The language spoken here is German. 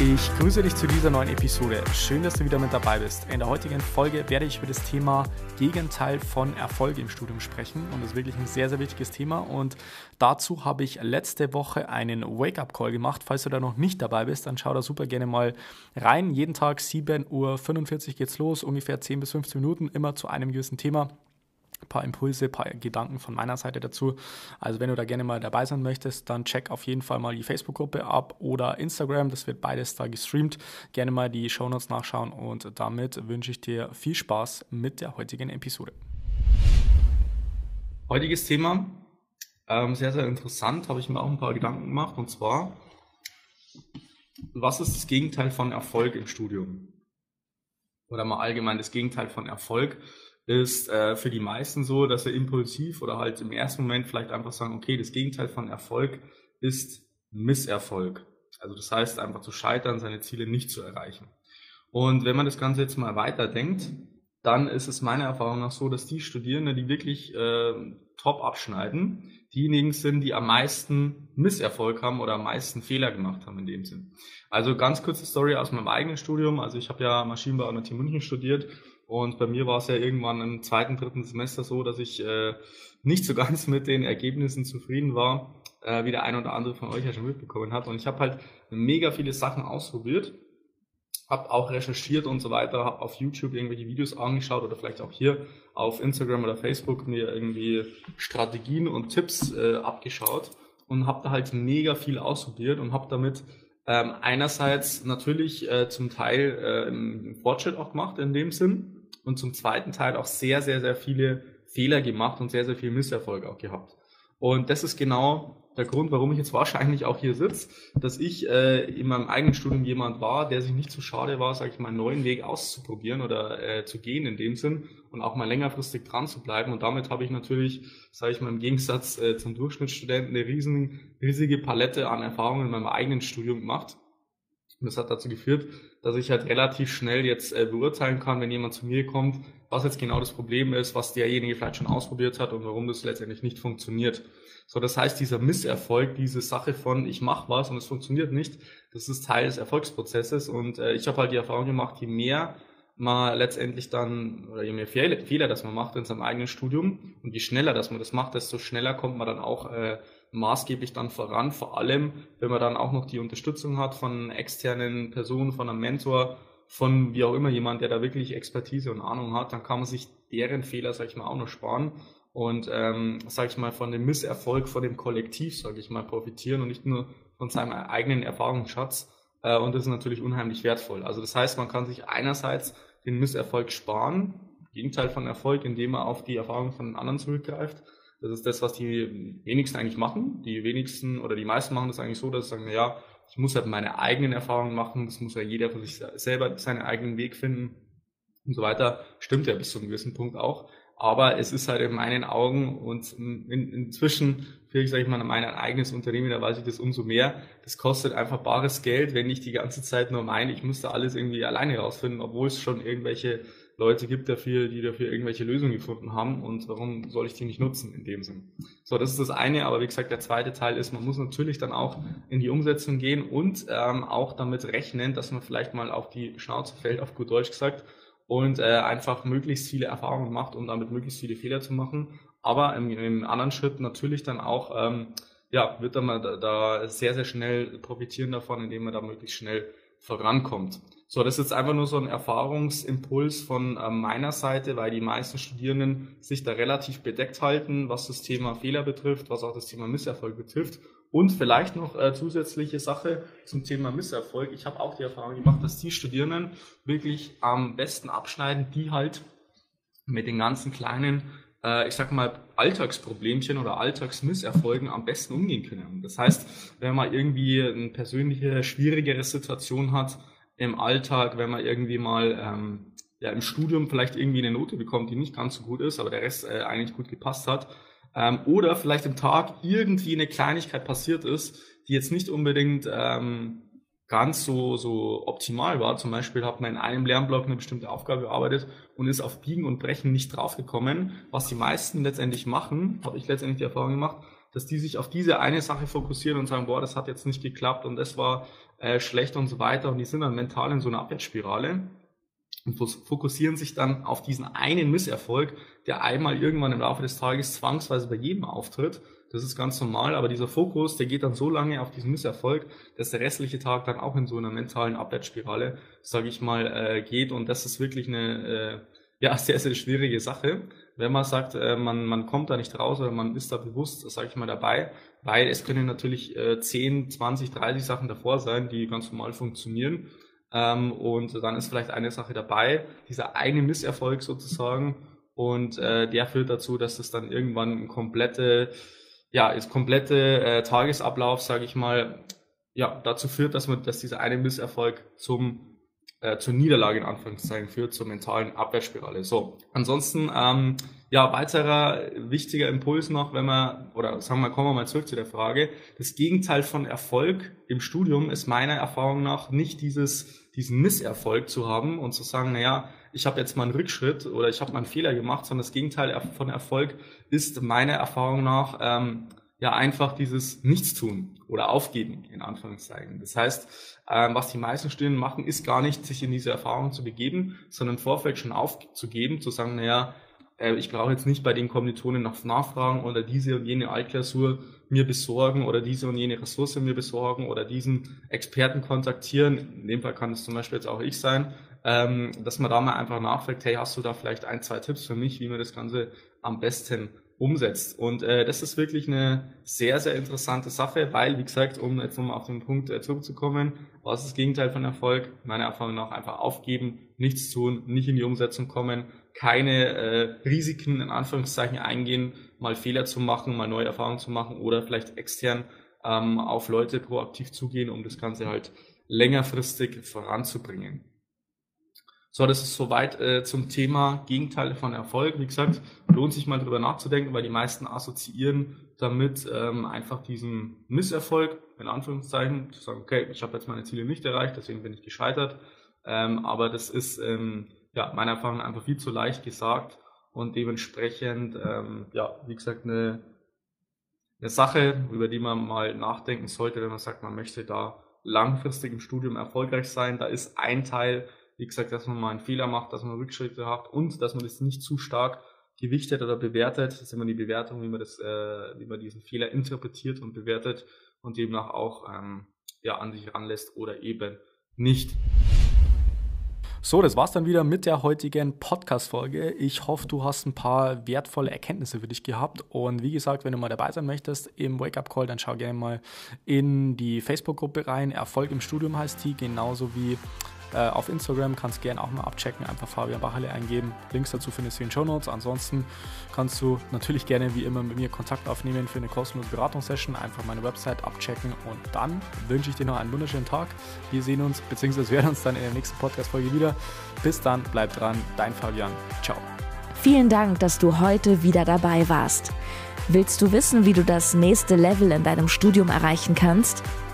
Ich grüße dich zu dieser neuen Episode. Schön, dass du wieder mit dabei bist. In der heutigen Folge werde ich über das Thema Gegenteil von Erfolg im Studium sprechen und das ist wirklich ein sehr, sehr wichtiges Thema. Und dazu habe ich letzte Woche einen Wake-up-Call gemacht. Falls du da noch nicht dabei bist, dann schau da super gerne mal rein. Jeden Tag 7.45 Uhr geht's los, ungefähr 10 bis 15 Minuten, immer zu einem gewissen Thema ein paar Impulse, ein paar Gedanken von meiner Seite dazu. Also wenn du da gerne mal dabei sein möchtest, dann check auf jeden Fall mal die Facebook-Gruppe ab oder Instagram. Das wird beides da gestreamt. Gerne mal die Shownotes nachschauen und damit wünsche ich dir viel Spaß mit der heutigen Episode. Heutiges Thema, ähm, sehr, sehr interessant, habe ich mir auch ein paar Gedanken gemacht und zwar, was ist das Gegenteil von Erfolg im Studium? Oder mal allgemein das Gegenteil von Erfolg ist äh, für die meisten so, dass sie impulsiv oder halt im ersten Moment vielleicht einfach sagen, okay, das Gegenteil von Erfolg ist Misserfolg. Also das heißt einfach zu scheitern, seine Ziele nicht zu erreichen. Und wenn man das Ganze jetzt mal weiterdenkt, dann ist es meiner Erfahrung nach so, dass die Studierenden, die wirklich äh, top abschneiden, diejenigen sind, die am meisten Misserfolg haben oder am meisten Fehler gemacht haben in dem Sinn. Also ganz kurze Story aus meinem eigenen Studium. Also ich habe ja Maschinenbau an der TU München studiert und bei mir war es ja irgendwann im zweiten, dritten Semester so, dass ich äh, nicht so ganz mit den Ergebnissen zufrieden war, äh, wie der ein oder andere von euch ja schon mitbekommen hat. Und ich habe halt mega viele Sachen ausprobiert, habe auch recherchiert und so weiter, habe auf YouTube irgendwelche Videos angeschaut oder vielleicht auch hier auf Instagram oder Facebook mir irgendwie Strategien und Tipps äh, abgeschaut und habe da halt mega viel ausprobiert und habe damit ähm, einerseits natürlich äh, zum Teil äh, einen Fortschritt auch gemacht in dem Sinn und zum zweiten Teil auch sehr, sehr, sehr viele Fehler gemacht und sehr, sehr viel Misserfolg auch gehabt. Und das ist genau der Grund, warum ich jetzt wahrscheinlich auch hier sitze, dass ich äh, in meinem eigenen Studium jemand war, der sich nicht zu so schade war, sage ich mal, einen neuen Weg auszuprobieren oder äh, zu gehen in dem Sinn und auch mal längerfristig dran zu bleiben. Und damit habe ich natürlich, sage ich mal, im Gegensatz äh, zum Durchschnittsstudenten eine riesen, riesige Palette an Erfahrungen in meinem eigenen Studium gemacht. Und das hat dazu geführt, dass ich halt relativ schnell jetzt äh, beurteilen kann, wenn jemand zu mir kommt, was jetzt genau das Problem ist, was derjenige vielleicht schon ausprobiert hat und warum das letztendlich nicht funktioniert. So, das heißt, dieser Misserfolg, diese Sache von ich mache was und es funktioniert nicht, das ist Teil des Erfolgsprozesses und äh, ich habe halt die Erfahrung gemacht, je mehr man letztendlich dann, oder je mehr Fehler, Fehler das man macht in seinem eigenen Studium und je schneller dass man das macht, desto schneller kommt man dann auch äh, maßgeblich dann voran, vor allem wenn man dann auch noch die Unterstützung hat von externen Personen, von einem Mentor, von wie auch immer jemand, der da wirklich Expertise und Ahnung hat, dann kann man sich deren Fehler, sag ich mal, auch noch sparen und, ähm, sage ich mal, von dem Misserfolg, von dem Kollektiv, sage ich mal, profitieren und nicht nur von seinem eigenen Erfahrungsschatz. Äh, und das ist natürlich unheimlich wertvoll. Also das heißt, man kann sich einerseits den Misserfolg sparen, Gegenteil von Erfolg, indem man auf die Erfahrung von anderen zurückgreift. Das ist das, was die wenigsten eigentlich machen. Die wenigsten oder die meisten machen das eigentlich so, dass sie sagen, ja, ich muss halt meine eigenen Erfahrungen machen, das muss ja jeder für sich selber seinen eigenen Weg finden und so weiter. Stimmt ja bis zu einem gewissen Punkt auch. Aber es ist halt in meinen Augen und in, inzwischen für ich, sage ich mal, mein eigenes Unternehmen, da weiß ich das umso mehr. Das kostet einfach bares Geld, wenn ich die ganze Zeit nur meine, ich muss da alles irgendwie alleine rausfinden, obwohl es schon irgendwelche Leute gibt dafür, die dafür irgendwelche Lösungen gefunden haben und warum soll ich die nicht nutzen in dem Sinn. So, das ist das eine, aber wie gesagt, der zweite Teil ist, man muss natürlich dann auch in die Umsetzung gehen und ähm, auch damit rechnen, dass man vielleicht mal auf die Schnauze fällt, auf gut Deutsch gesagt, und äh, einfach möglichst viele Erfahrungen macht, um damit möglichst viele Fehler zu machen. Aber im, im anderen Schritt natürlich dann auch, ähm, ja, wird dann mal da, da sehr, sehr schnell profitieren davon, indem man da möglichst schnell vorankommt. So, das ist jetzt einfach nur so ein Erfahrungsimpuls von äh, meiner Seite, weil die meisten Studierenden sich da relativ bedeckt halten, was das Thema Fehler betrifft, was auch das Thema Misserfolg betrifft. Und vielleicht noch äh, zusätzliche Sache zum Thema Misserfolg. Ich habe auch die Erfahrung gemacht, dass die Studierenden wirklich am besten abschneiden, die halt mit den ganzen kleinen, äh, ich sag mal, Alltagsproblemchen oder Alltagsmisserfolgen am besten umgehen können. Das heißt, wenn man irgendwie eine persönliche, schwierigere Situation hat im Alltag, wenn man irgendwie mal ähm, ja im Studium vielleicht irgendwie eine Note bekommt, die nicht ganz so gut ist, aber der Rest äh, eigentlich gut gepasst hat. Ähm, oder vielleicht im Tag irgendwie eine Kleinigkeit passiert ist, die jetzt nicht unbedingt ähm, ganz so, so optimal war. Zum Beispiel hat man in einem Lernblock eine bestimmte Aufgabe bearbeitet und ist auf Biegen und Brechen nicht draufgekommen. Was die meisten letztendlich machen, habe ich letztendlich die Erfahrung gemacht, dass die sich auf diese eine Sache fokussieren und sagen, boah, das hat jetzt nicht geklappt und das war äh, schlecht und so weiter. Und die sind dann mental in so einer Abwärtsspirale und fokussieren sich dann auf diesen einen Misserfolg, der einmal irgendwann im Laufe des Tages zwangsweise bei jedem auftritt das ist ganz normal, aber dieser Fokus, der geht dann so lange auf diesen Misserfolg, dass der restliche Tag dann auch in so einer mentalen Abwärtsspirale, sage ich mal, äh, geht. Und das ist wirklich eine äh, ja, sehr, sehr schwierige Sache, wenn man sagt, äh, man, man kommt da nicht raus oder man ist da bewusst, sage ich mal, dabei, weil es können natürlich äh, 10, 20, 30 Sachen davor sein, die ganz normal funktionieren. Ähm, und dann ist vielleicht eine Sache dabei, dieser eine Misserfolg sozusagen, und äh, der führt dazu, dass es dann irgendwann eine komplette ja, ist komplette äh, Tagesablauf, sage ich mal, ja, dazu führt, dass man, dass dieser eine Misserfolg zum äh, zur Niederlage in Anführungszeichen führt, zur mentalen Abwehrspirale. So, ansonsten, ähm, ja, weiterer wichtiger Impuls noch, wenn man, oder sagen wir kommen wir mal zurück zu der Frage, das Gegenteil von Erfolg im Studium ist meiner Erfahrung nach nicht dieses, diesen Misserfolg zu haben und zu sagen, naja, ich habe jetzt mal einen Rückschritt oder ich habe mal einen Fehler gemacht, sondern das Gegenteil von Erfolg ist meiner Erfahrung nach ähm, ja einfach dieses Nichtstun oder Aufgeben in Anführungszeichen. Das heißt, ähm, was die meisten Studenten machen, ist gar nicht, sich in diese Erfahrung zu begeben, sondern im Vorfeld schon aufzugeben, zu sagen, naja, äh, ich brauche jetzt nicht bei den Kommilitonen noch nachfragen oder diese und jene Altklausur mir besorgen oder diese und jene Ressource mir besorgen oder diesen Experten kontaktieren. In dem Fall kann es zum Beispiel jetzt auch ich sein, ähm, dass man da mal einfach nachfragt, hey, hast du da vielleicht ein, zwei Tipps für mich, wie man das Ganze am besten umsetzt. Und äh, das ist wirklich eine sehr, sehr interessante Sache, weil, wie gesagt, um jetzt nochmal auf den Punkt äh, zurückzukommen, was ist das Gegenteil von Erfolg? Meiner Erfahrung nach einfach aufgeben, nichts tun, nicht in die Umsetzung kommen, keine äh, Risiken in Anführungszeichen eingehen, mal Fehler zu machen, mal neue Erfahrungen zu machen oder vielleicht extern ähm, auf Leute proaktiv zugehen, um das Ganze halt längerfristig voranzubringen. So, das ist soweit äh, zum Thema Gegenteile von Erfolg. Wie gesagt, lohnt sich mal drüber nachzudenken, weil die meisten assoziieren damit ähm, einfach diesen Misserfolg, in Anführungszeichen, zu sagen, okay, ich habe jetzt meine Ziele nicht erreicht, deswegen bin ich gescheitert. Ähm, aber das ist ähm, ja meiner Erfahrung einfach viel zu leicht gesagt und dementsprechend, ähm, ja, wie gesagt, eine, eine Sache, über die man mal nachdenken sollte, wenn man sagt, man möchte da langfristig im Studium erfolgreich sein. Da ist ein Teil, wie gesagt, dass man mal einen Fehler macht, dass man Rückschritte hat und dass man das nicht zu stark gewichtet oder bewertet. Das ist immer die Bewertung, wie man das, äh, wie man diesen Fehler interpretiert und bewertet und demnach auch ähm, ja, an sich ranlässt oder eben nicht. So, das war's dann wieder mit der heutigen Podcast-Folge. Ich hoffe, du hast ein paar wertvolle Erkenntnisse für dich gehabt. Und wie gesagt, wenn du mal dabei sein möchtest im Wake-up-Call, dann schau gerne mal in die Facebook-Gruppe rein. Erfolg im Studium heißt die, genauso wie äh, auf Instagram kannst du gerne auch mal abchecken, einfach Fabian Bacherle eingeben. Links dazu findest du in den Show Notes. Ansonsten kannst du natürlich gerne wie immer mit mir Kontakt aufnehmen für eine kostenlose Beratungssession. Einfach meine Website abchecken und dann wünsche ich dir noch einen wunderschönen Tag. Wir sehen uns bzw. werden uns dann in der nächsten Podcast-Folge wieder. Bis dann, bleib dran, dein Fabian. Ciao. Vielen Dank, dass du heute wieder dabei warst. Willst du wissen, wie du das nächste Level in deinem Studium erreichen kannst?